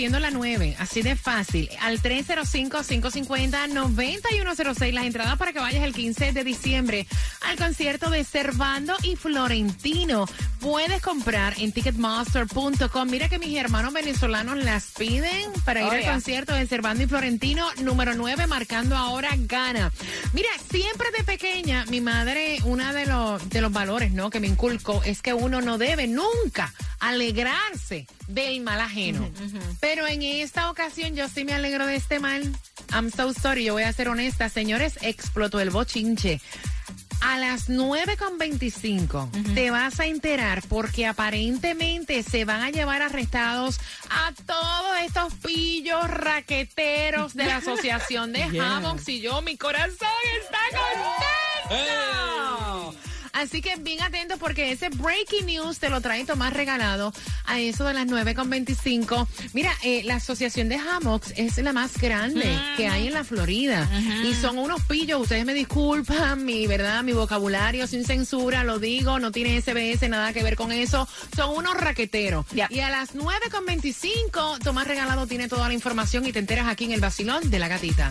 haciendo la 9, así de fácil. Al 305-550-9106, las entradas para que vayas el 15 de diciembre al concierto de Servando y Florentino. Puedes comprar en ticketmaster.com. Mira que mis hermanos venezolanos las piden para ir oh, al concierto de Servando y Florentino número 9, marcando ahora Gana. Mira, siempre de pequeña, mi madre, uno de los, de los valores ¿no? que me inculcó es que uno no debe nunca alegrarse del mal ajeno. Pero en esta ocasión yo sí me alegro de este mal. I'm so sorry, yo voy a ser honesta. Señores, explotó el bochinche. A las 9.25 uh -huh. te vas a enterar porque aparentemente se van a llevar arrestados a todos estos pillos raqueteros de la Asociación de yeah. Y yo, mi corazón está contento. Hey. Así que bien atento porque ese breaking news te lo trae Tomás Regalado a eso de las 9.25. Mira, eh, la asociación de hammocks es la más grande ah. que hay en la Florida. Y son unos pillos, ustedes me disculpan, mi verdad, mi vocabulario sin censura, lo digo, no tiene SBS, nada que ver con eso. Son unos raqueteros. Y a las 9.25, Tomás Regalado tiene toda la información y te enteras aquí en el vacilón de la gatita.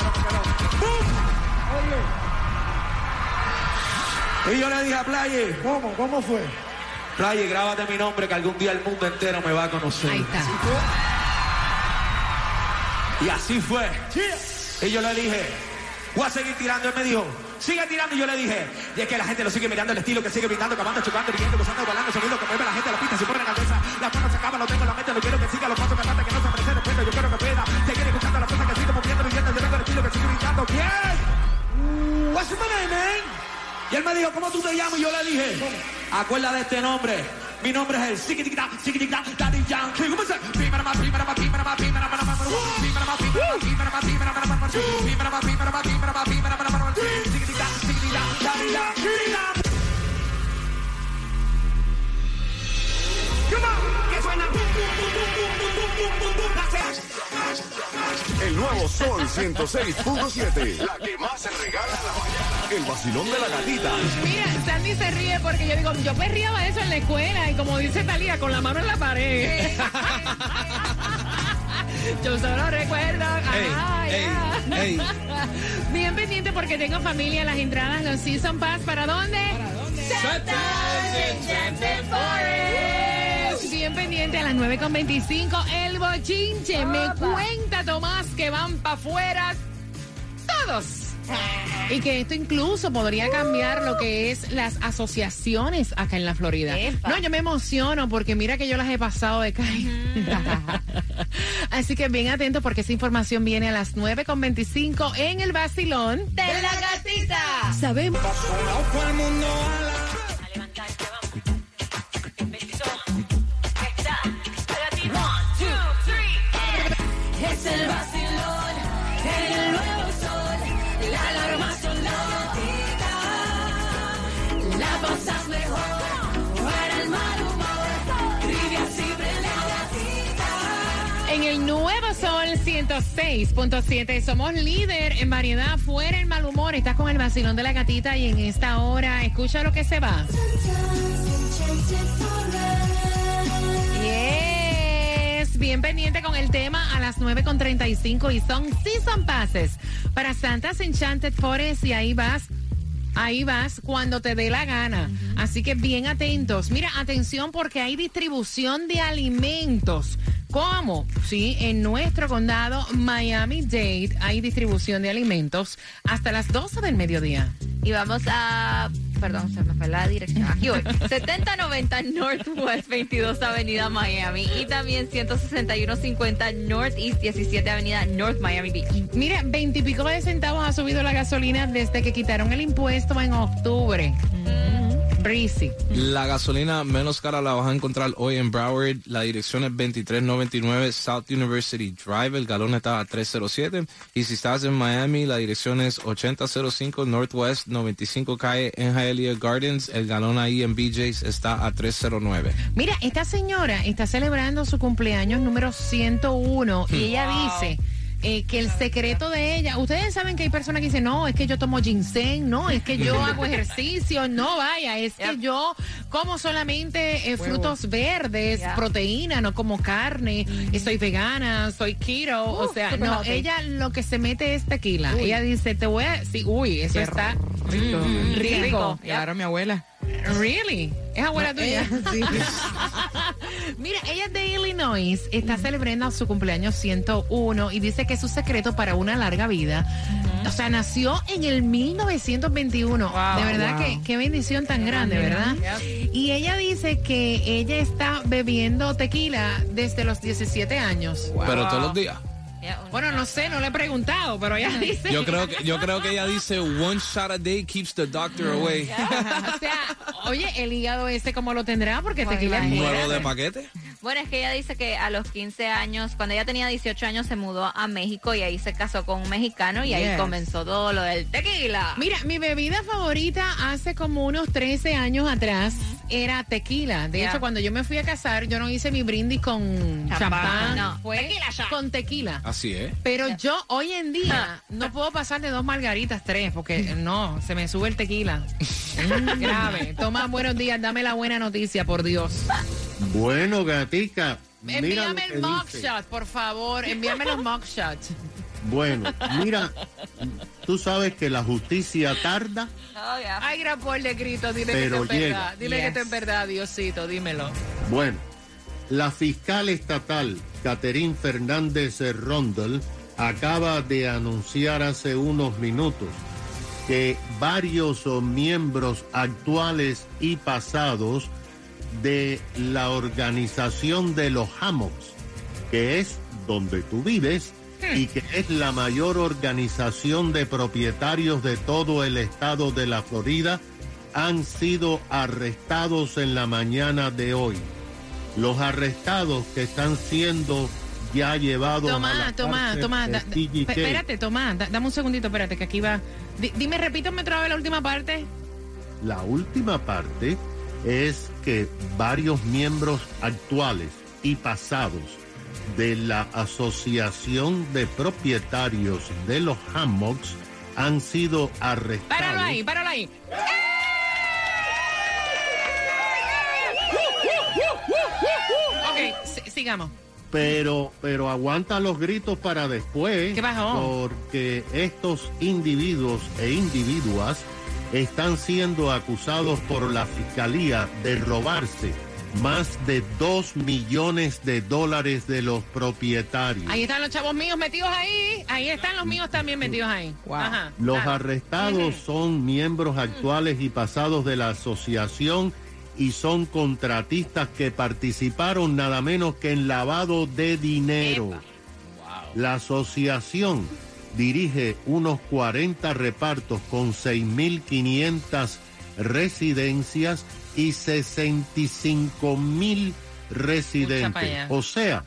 Y yo le dije a Playe, ¿Cómo? ¿Cómo fue? Playe, grábate mi nombre que algún día el mundo entero me va a conocer. Ahí está. Y así fue. Y yo le dije, voy a seguir tirando. Él me dijo, sigue tirando. Y yo le dije, y es que la gente lo sigue mirando, el estilo que sigue gritando, acabando, chocando, riendo, gozando, bailando, sonido que mueve la gente a la pista, se pone la cabeza, la mano se acaba, lo tengo en la mente, lo quiero que siga, los pasos que falta, que no se aprecie después, yo quiero que pueda seguir escuchando las cosas que sigo moviendo, viviendo, yo tengo el estilo que sigue gritando. ¿Quién? What's my name, man? Y él me dijo, ¿cómo tú te llamas? Y yo le dije, acuérdate de este nombre. Mi nombre es el Sikitikita, Sikitikita, Daddy Yankee. ¿Cómo se Come on, que suena. El nuevo Sol 106.7. La que más se regala la mañana. El vacilón de la gatita. Mira, Sandy se ríe porque yo digo, yo perriaba eso en la escuela y como dice Talía, con la mano en la pared. Yo solo recuerdo. Ah, Bien pendiente porque tengo familia, las entradas, los Season Pass. ¿Para dónde? ¿Para dónde? Pendiente a las 9.25, el bochinche. Me cuenta Tomás que van para afuera todos. Y que esto incluso podría cambiar lo que es las asociaciones acá en la Florida. Epa. No, yo me emociono porque mira que yo las he pasado de calle. Así que bien atentos porque esa información viene a las 9.25 en el vacilón. de la gatita. Sabemos. En el nuevo Sol 106.7 somos líder en variedad fuera el mal humor. Estás con el vacilón de la gatita y en esta hora escucha lo que se va. Yes, bien pendiente con el tema a las 9.35 y son Season Passes para Santa's Enchanted Forest y ahí vas. Ahí vas cuando te dé la gana. Así que bien atentos. Mira, atención porque hay distribución de alimentos. ¿Cómo? Sí, en nuestro condado Miami-Dade hay distribución de alimentos hasta las 12 del mediodía. Y vamos a. Perdón, se me fue la dirección. Aquí voy. 7090 Northwest 22 Avenida Miami. Y también 16150 Northeast 17 Avenida North Miami Beach. Mira, veintipico de centavos ha subido la gasolina desde que quitaron el impuesto en octubre. Breezy. La gasolina menos cara la vas a encontrar hoy en Broward. La dirección es 2399 South University Drive. El galón está a 307. Y si estás en Miami, la dirección es 8005 Northwest 95 Calle en Hialeah Gardens. El galón ahí en BJ's está a 309. Mira, esta señora está celebrando su cumpleaños número 101 y ella dice eh, que el secreto de ella, ustedes saben que hay personas que dicen, no, es que yo tomo ginseng, no, es que yo hago ejercicio, no vaya, es que yo como solamente eh, frutos verdes, proteína, no como carne, y soy vegana, soy keto, o sea, no, healthy. ella lo que se mete es tequila. Ella dice, te voy a, sí, uy, eso está rico. Mm, rico. Claro, mi abuela. Really? ¿Es abuela tuya? Mira, ella es de Illinois, está celebrando su cumpleaños 101 y dice que es su secreto para una larga vida. O sea, nació en el 1921. Wow, de verdad wow. que qué bendición tan grande, ¿verdad? Y ella dice que ella está bebiendo tequila desde los 17 años. Pero todos los días. Bueno, no sé, no le he preguntado, pero ella dice. Yo creo que, yo creo que ella dice one shot a day keeps the doctor away. o sea, oye, el hígado ese cómo lo tendrá porque tequila es imagínate. Nuevo de paquete. Bueno, es que ella dice que a los 15 años, cuando ella tenía 18 años, se mudó a México y ahí se casó con un mexicano y ahí comenzó todo lo del tequila. Mira, mi bebida favorita hace como unos 13 años atrás era tequila. De hecho, cuando yo me fui a casar, yo no hice mi brindis con Champán, no. fue Tequila con tequila. Así es. Pero yo hoy en día no puedo pasar de dos margaritas, tres, porque no, se me sube el tequila. Grave. Toma, buenos días, dame la buena noticia, por Dios. Bueno, gatica. Envíame el mugshot, por favor. Envíame los mugshots. Bueno, mira, tú sabes que la justicia tarda, Oh. Ay, gran por de grito, dile Pero que esto es llega. verdad. Dile que Yes. esto es verdad, Diosito, dímelo. Bueno, la fiscal estatal Catherine Fernández Rondel acaba de anunciar hace unos minutos que varios miembros actuales y pasados de la organización de los Hammocks, que es donde tú vives y que es la mayor organización de propietarios de todo el estado de la Florida, han sido arrestados en la mañana de hoy. Los arrestados que están siendo ya llevados a la Tomás, de da- espérate, Tomás, da- dame un segundito, espérate, que aquí va. Di- dime, repítame otra vez la última parte. La última parte es que varios miembros actuales y pasados de la Asociación de Propietarios de los Hammocks han sido arrestados. Páralo ahí, páralo ahí. Ok, si- sigamos. Pero, pero aguanta los gritos para después. ¿Qué pasó? Porque estos individuos e individuas están siendo acusados por la fiscalía de robarse más de dos millones de dólares de los propietarios. Ahí están los chavos míos metidos ahí. Ahí están los míos también metidos ahí. Ajá. Los arrestados son miembros actuales y pasados de la asociación y son contratistas que participaron nada menos que en lavado de dinero. La asociación dirige unos 40 repartos con 6.500 residencias y 65 mil residentes. O sea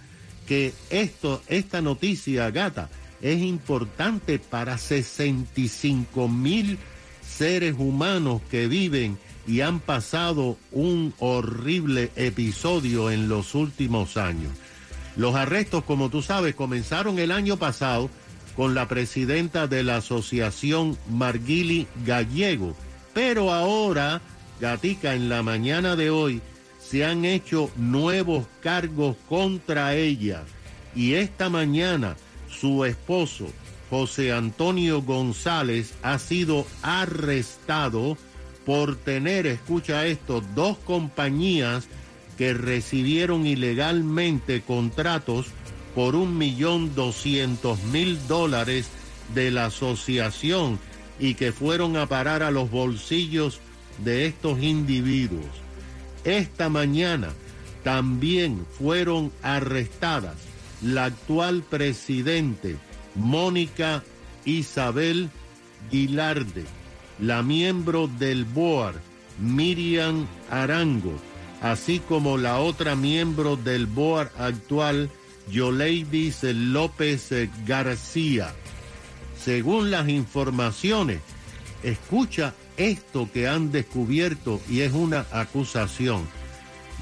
que esto, esta noticia, gata, es importante para 65 mil seres humanos que viven y han pasado un horrible episodio en los últimos años. Los arrestos, como tú sabes, comenzaron el año pasado con la presidenta de la asociación Marguili Gallego, pero ahora, Gatica, en la mañana de hoy se han hecho nuevos cargos contra ella. Y esta mañana su esposo, José Antonio González, ha sido arrestado por tener, escucha esto, dos compañías que recibieron ilegalmente contratos por un millón doscientos mil dólares de la asociación y que fueron a parar a los bolsillos de estos individuos. Esta mañana también fueron arrestadas la actual presidente Mónica Isabel Guilarde, la miembro del BOAR Miriam Arango, así como la otra miembro del BOAR actual Yoleidis López García. Según las informaciones, escucha esto que han descubierto y es una acusación.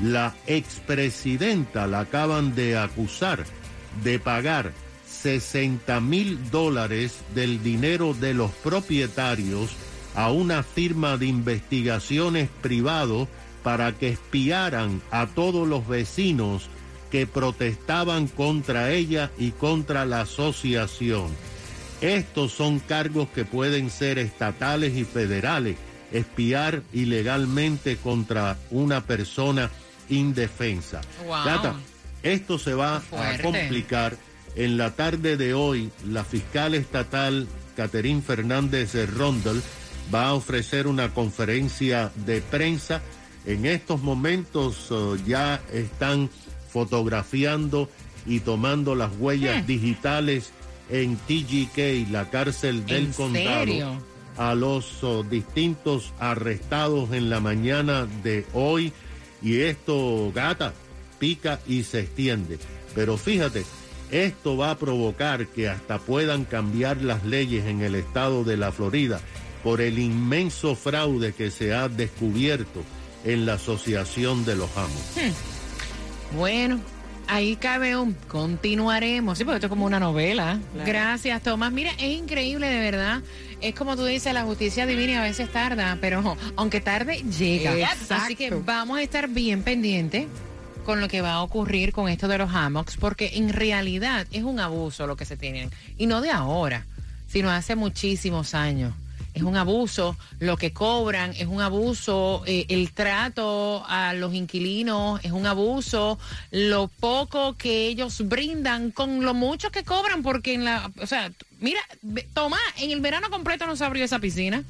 La expresidenta la acaban de acusar de pagar 60 mil dólares del dinero de los propietarios a una firma de investigaciones privado para que espiaran a todos los vecinos que protestaban contra ella y contra la asociación. Estos son cargos que pueden ser estatales y federales, espiar ilegalmente contra una persona indefensa. Wow. Gata, esto se va a complicar. En la tarde de hoy, la fiscal estatal Caterín Fernández Rondel va a ofrecer una conferencia de prensa. En estos momentos eh, ya están fotografiando y tomando las huellas Hmm. digitales en TGK, la cárcel del ¿En condado, serio? a los oh, distintos arrestados en la mañana de hoy. Y esto, gata, pica y se extiende. Pero fíjate, esto va a provocar que hasta puedan cambiar las leyes en el estado de la Florida por el inmenso fraude que se ha descubierto en la Asociación de los Amos. Bueno, ahí cabe un continuaremos. Sí, porque esto es como una novela. Gracias, Tomás. Mira, es increíble, de verdad. Es como tú dices, la justicia divina a veces tarda, pero aunque tarde, llega. Exacto. Así que vamos a estar bien pendientes con lo que va a ocurrir con esto de los hammocks, porque en realidad es un abuso lo que se tienen. Y no de ahora, sino hace muchísimos años. Es un abuso lo que cobran, es un abuso eh, el trato a los inquilinos, es un abuso lo poco que ellos brindan con lo mucho que cobran, porque en la, o sea, mira, Tomás, en el verano completo no se abrió esa piscina.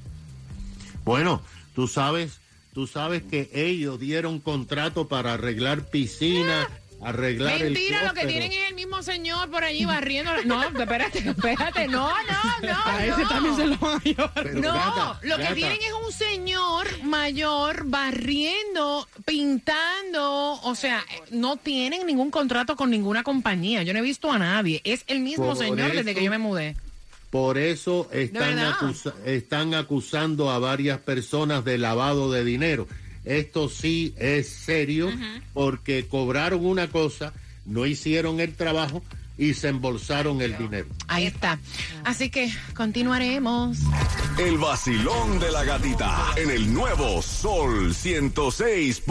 Bueno, tú sabes, tú sabes que ellos dieron contrato para arreglar piscina, arreglar el Mentira, lo que tienen es el mismo señor por allí barriendo. No, espérate, espérate, no, no, no. A ese no. también se lo van a llevar. pero No, gata, lo que tienen es un señor mayor barriendo, pintando, o sea, eh, no tienen ningún contrato con ninguna compañía. Yo no he visto a nadie. Es el mismo Por señor desde que yo me mudé. Por eso están, verdad? acusa- están acusando a varias personas de lavado de dinero. Esto sí es serio porque cobraron una cosa, no hicieron el trabajo y se embolsaron el dinero. Ahí está. Así que continuaremos. El vacilón de la gatita en el nuevo Sol 106.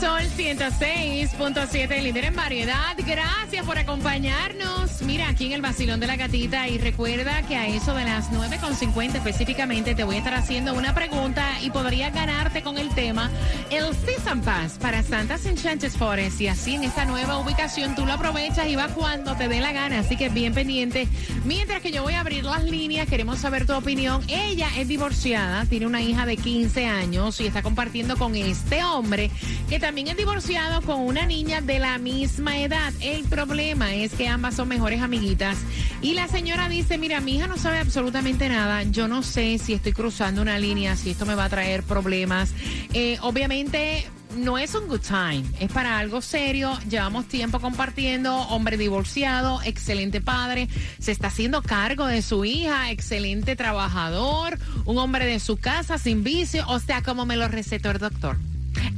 Sol 106.7, líder en variedad. Gracias por acompañarnos. Mira, aquí en el Basilón de la Gatita. Y recuerda que a eso de las 9.50 específicamente te voy a estar haciendo una pregunta y podría ganarte con el tema el Season Pass para Santas Enchanted Forest. Y así en esta nueva ubicación tú lo aprovechas y vas cuando te dé la gana. Así que bien pendiente. Mientras que yo voy a abrir las líneas, queremos saber tu opinión. Ella es divorciada, tiene una hija de 15 años y está compartiendo con este hombre que también es divorciado con una niña de la misma edad. El problema es que ambas son mejores amiguitas. Y la señora dice, mira, mi hija no sabe absolutamente nada. Yo no sé si estoy cruzando una línea, si esto me va a traer problemas. Eh, obviamente no es un good time, es para algo serio. Llevamos tiempo compartiendo, hombre divorciado, excelente padre, se está haciendo cargo de su hija, excelente trabajador, un hombre de su casa sin vicio, o sea, como me lo recetó el doctor.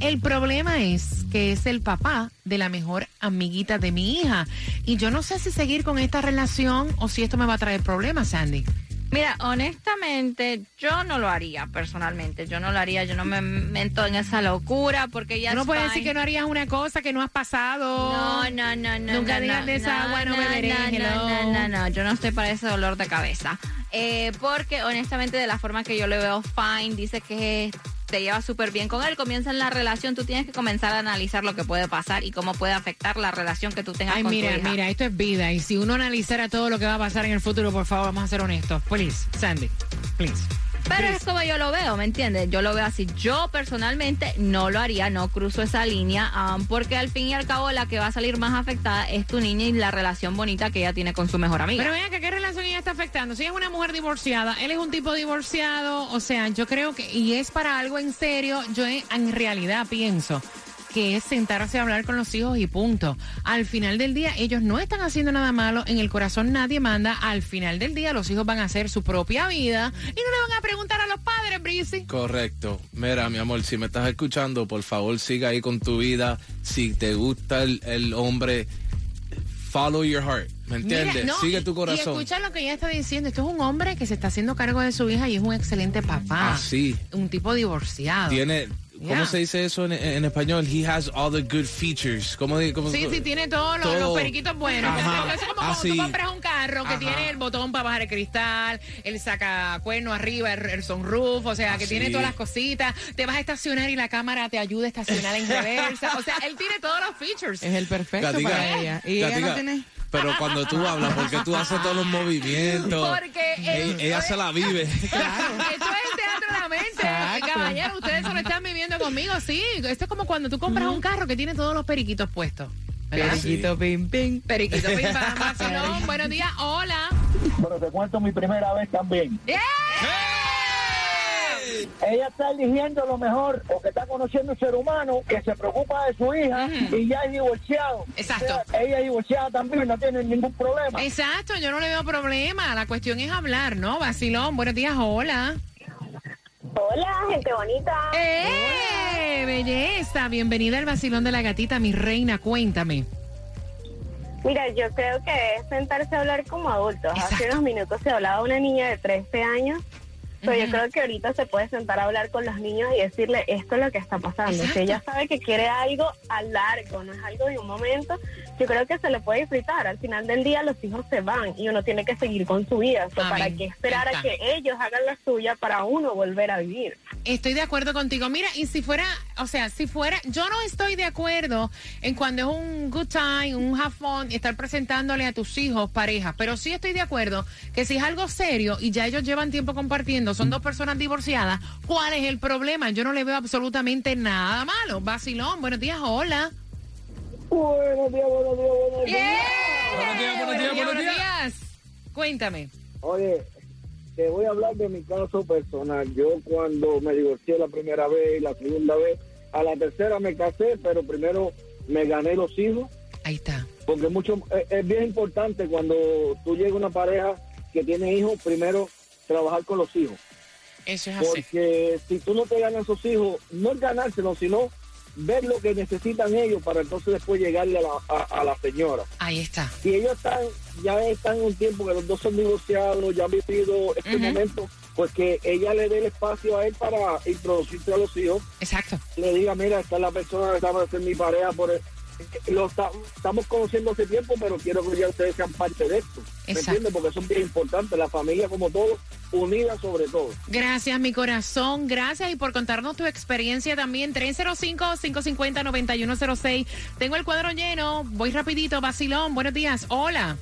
El problema es que es el papá de la mejor amiguita de mi hija. Y yo no sé si seguir con esta relación o si esto me va a traer problemas, Sandy. Mira, honestamente, yo no lo haría personalmente. Yo no lo haría, yo no me meto en esa locura porque ya no es puedes decir que no harías una cosa que no has pasado. No, no, no, no. Nunca no, digas no, de esa agua, no beberé, No, no, no, no, yo no estoy para ese dolor de cabeza. Eh, porque honestamente, de la forma que yo le veo, fine, dice que te lleva súper bien con él, comienzan la relación, tú tienes que comenzar a analizar lo que puede pasar y cómo puede afectar la relación que tú tengas Ay, con mira, tu hija. mira, esto es vida. Y si uno analizara todo lo que va a pasar en el futuro, por favor, vamos a ser honestos. Please, Sandy, please. Pero es como yo lo veo, ¿me entiendes? Yo lo veo así. Yo personalmente no lo haría, no cruzo esa línea, um, porque al fin y al cabo la que va a salir más afectada es tu niña y la relación bonita que ella tiene con su mejor amiga. Pero vean que qué relación ella está afectando. Si ella es una mujer divorciada, él es un tipo divorciado, o sea, yo creo que, y es para algo en serio, yo en realidad pienso que es sentarse a hablar con los hijos y punto. Al final del día, ellos no están haciendo nada malo, en el corazón nadie manda, al final del día los hijos van a hacer su propia vida y no le van a preguntar a los padres, Brisi. Correcto. Mira, mi amor, si me estás escuchando, por favor siga ahí con tu vida. Si te gusta el, el hombre, follow your heart. ¿Me entiendes? Mira, no, Sigue y- tu Y corazón. escucha lo que ella está diciendo. Esto es un hombre que se está haciendo cargo de su hija y es un excelente papá. Ah, sí. Un tipo divorciado. Tiene, ¿cómo Yeah. se dice eso en, en español? He has all the good features. ¿Cómo, cómo- Sí, sí, tiene todos los, todo. los periquitos buenos. Ajá. Eso es como cuando Así. tú compras un carro que Ajá. tiene el botón para bajar el cristal, el sacacuerno arriba, el, el sunroof, o sea, que Así. tiene todas las cositas. Te vas a estacionar y la cámara te ayuda a estacionar en reversa. O sea, él tiene todos los features. Es el perfecto Gatica, para ella. Y ella Gatica, no tiene. Pero cuando tú hablas, porque tú haces todos los movimientos. Porque ella, ella se la vive. Claro. Esto es teatro de la mente. Exacto. Caballero, ustedes solo están viviendo conmigo, sí. Esto es como cuando tú compras un carro que tiene todos los periquitos puestos. ¿verdad? Periquito, pim, pim. Periquito, pim, pam. Buenos días, hola. Bueno, te cuento mi primera vez también. ¡Yeah! Ella está eligiendo lo mejor porque está conociendo un ser humano que se preocupa de su hija y ya es divorciado. Exacto. O sea, ella es divorciada también, no tiene ningún problema. Exacto, yo no le veo problema. La cuestión es hablar, ¿no? Vacilón, buenos días, hola. Hola, gente bonita. ¡Eh! Belleza, bienvenida al vacilón de la gatita, mi reina, cuéntame. Mira, yo creo que es sentarse a hablar como adultos. Hace unos minutos se hablaba una niña de 13 años. Pero yo creo que ahorita se puede sentar a hablar con los niños y decirle esto es lo que está pasando. Exacto. Si ella sabe que quiere algo a largo, no es algo de un momento, yo creo que se le puede disfrutar. Al final del día los hijos se van y uno tiene que seguir con su vida. O sea, ¿Para qué esperar a que ellos hagan la suya para uno volver a vivir? Estoy de acuerdo contigo. Mira, y si fuera, o sea, si fuera, yo no estoy de acuerdo en cuando es un good time, un have fun, estar presentándole a tus hijos parejas, pero sí estoy de acuerdo que si es algo serio y ya ellos llevan tiempo compartiendo, son dos personas divorciadas, ¿cuál es el problema? Yo no le veo absolutamente nada malo. Vacilón, buenos días, hola. Buenos días, buenos días, buenos días. Buenos días, buenos días, buenos días. Cuéntame. Oye, te voy a hablar de mi caso personal. Yo cuando me divorcié la primera vez y la segunda vez, a la tercera me casé, pero primero me gané los hijos. Ahí está. Porque mucho es, es bien importante cuando tú llegas a una pareja que tiene hijos, primero trabajar con los hijos. Eso es así. Porque si tú no te ganas esos hijos, no es ganárselos, sino ver lo que necesitan ellos para entonces después llegarle a la, a- a la señora. Ahí está. Si ellos están, ya están en un tiempo que los dos son divorciados, ya han vivido este momento, pues que ella le dé el espacio a él para introducirse a los hijos. Exacto. Le diga, mira, esta es la persona que está para ser mi pareja por lo está- estamos conociendo hace tiempo, pero quiero que ya ustedes sean parte de esto. ¿Me entiendes? Porque eso es bien importante. La familia, como todo, unida sobre todo. Gracias, mi corazón. Gracias y por contarnos tu experiencia también. 305-550-9106. Tengo el cuadro lleno. Voy rapidito. Vacilón, buenos días. Hola.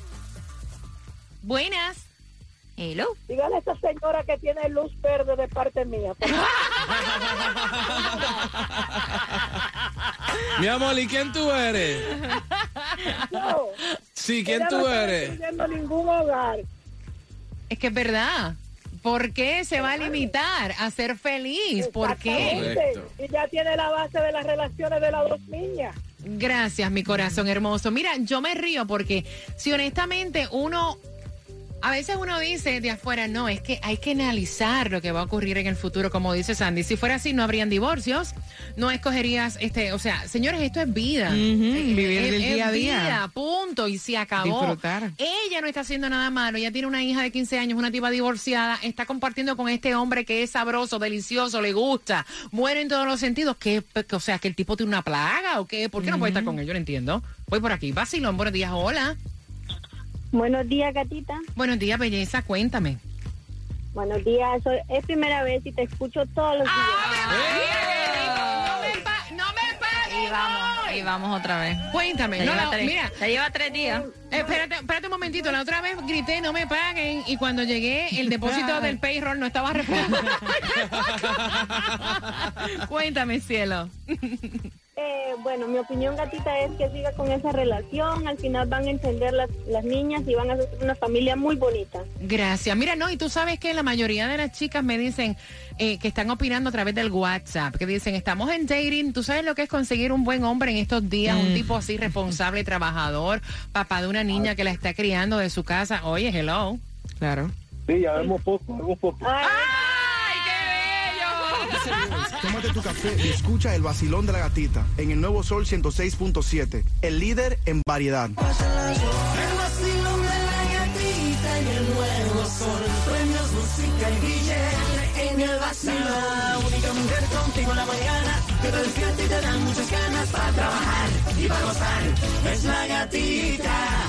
Buenas. Hello. Dígale a esta señora que tiene luz verde de parte mía. Mi amor, ¿y quién tú eres? No, Sí, ¿quién ella tú no eres? destruyendo ningún hogar. Es que es verdad. ¿Por qué se va a limitar a ser feliz? ¿Por qué? Y ya tiene la base de las relaciones de las dos niñas. Gracias, mi corazón hermoso. Mira, yo me río porque si honestamente uno, a veces uno dice de afuera, no, es que hay que analizar lo que va a ocurrir en el futuro, como dice Sandy. Si fuera así, no habrían divorcios, no escogerías, este, o sea, señores, esto es vida. Eh, vivir es- del es día a día. vida, punto, y se acabó. Disfrutar. Ella no está haciendo nada malo, ella tiene una hija de 15 años, una tipa divorciada, está compartiendo con este hombre que es sabroso, delicioso, le gusta, muere en todos los sentidos. ¿Qué, o sea, que el tipo tiene una plaga o qué? ¿Por qué no puede estar con él? Yo no entiendo. Voy por aquí. Vacilón, buenos días, hola. Buenos días, gatita. Buenos días, belleza, cuéntame. Buenos días. Soy- es primera vez y te escucho todos los días. No me pa- no me pagues Y vamos, y vamos otra vez. Cuéntame, Ya no, lleva la- tres, mira, ya lleva tres días. Eh, espérate, espérate un momentito. La otra vez grité, no me paguen. Y cuando llegué, el depósito del payroll no estaba reflejado. Cuéntame, cielo. Eh, bueno, mi opinión, gatita, es que siga con esa relación. Al final van a entender las, las niñas y van a ser una familia muy bonita. Gracias. Mira, no, y tú sabes que la mayoría de las chicas me dicen eh, que están opinando a través del WhatsApp, que dicen, estamos en dating, tú sabes lo que es conseguir un buen hombre en estos días, un tipo así responsable, trabajador, papá de una niña que la está criando de su casa. Oye, hello. Claro. Sí, ya vemos poco, vemos poco. ¡Ay, qué bello! Tómate tu café y escucha el vacilón de la gatita en el nuevo Sol 106.7, el líder en variedad. El vacilón de la gatita en el nuevo sol. Premios, música y billete en el vacilón. Contigo en la mañana que te despierta y te dan muchas ganas para trabajar y para gozar. Es la gatita.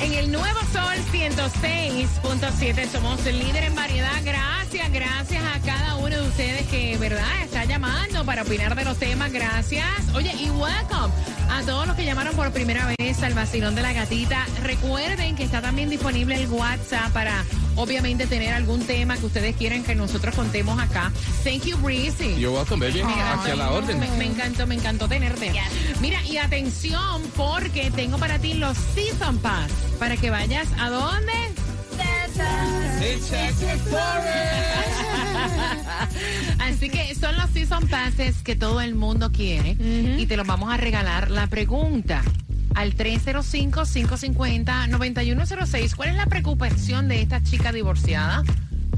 En el nuevo Sol 106.7 somos líder en variedad. Gracias, gracias a cada uno de ustedes que, ¿verdad?, está llamando para opinar de los temas. Gracias. Oye, y welcome a todos los que llamaron por primera vez al vacilón de la gatita. Recuerden que está también disponible el WhatsApp para, obviamente, tener algún tema que ustedes quieran que nosotros contemos acá. Thank you, Breezy. You're welcome, baby. Hacia la orden. Me, me encantó, me encantó tenerte. Mira, y atención, porque tengo para ti los Season Pass. Para que vayas a dónde? Así que son los Season Passes que todo el mundo quiere y te los vamos a regalar. La pregunta al 305-550-9106. ¿Cuál es la preocupación de esta chica divorciada?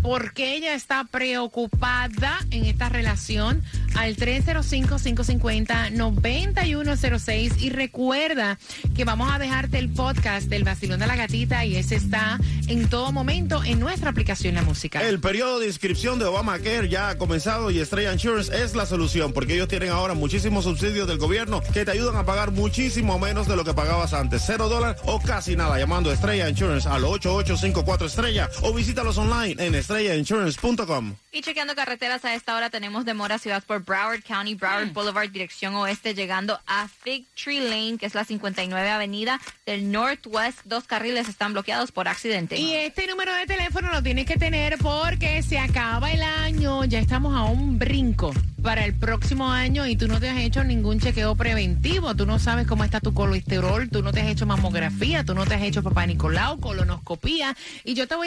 ¿Por qué ella está preocupada en esta relación? Al 305-550-9106. Y recuerda que vamos a dejarte el podcast del vacilón de la gatita y ese está en todo momento en nuestra aplicación La Música. El periodo de inscripción de Obamacare ya ha comenzado y Estrella Insurance es la solución porque ellos tienen ahora muchísimos subsidios del gobierno que te ayudan a pagar muchísimo menos de lo que pagabas antes. Cero dólares o casi nada llamando Estrella Insurance al 8854 Estrella o visítalos online en estrellainsurance.com. Y chequeando carreteras a esta hora tenemos demora ciudad por Broward County, Broward Boulevard, dirección oeste, llegando a Fig Tree Lane, que es la 59 avenida del Northwest. Dos carriles están bloqueados por accidente. Y este número de teléfono lo tienes que tener porque se acaba el año, ya estamos a un brinco para el próximo año y tú no te has hecho ningún chequeo preventivo, tú no sabes cómo está tu colesterol, tú no te has hecho mamografía, tú no te has hecho papá Nicolau, colonoscopía y yo te voy a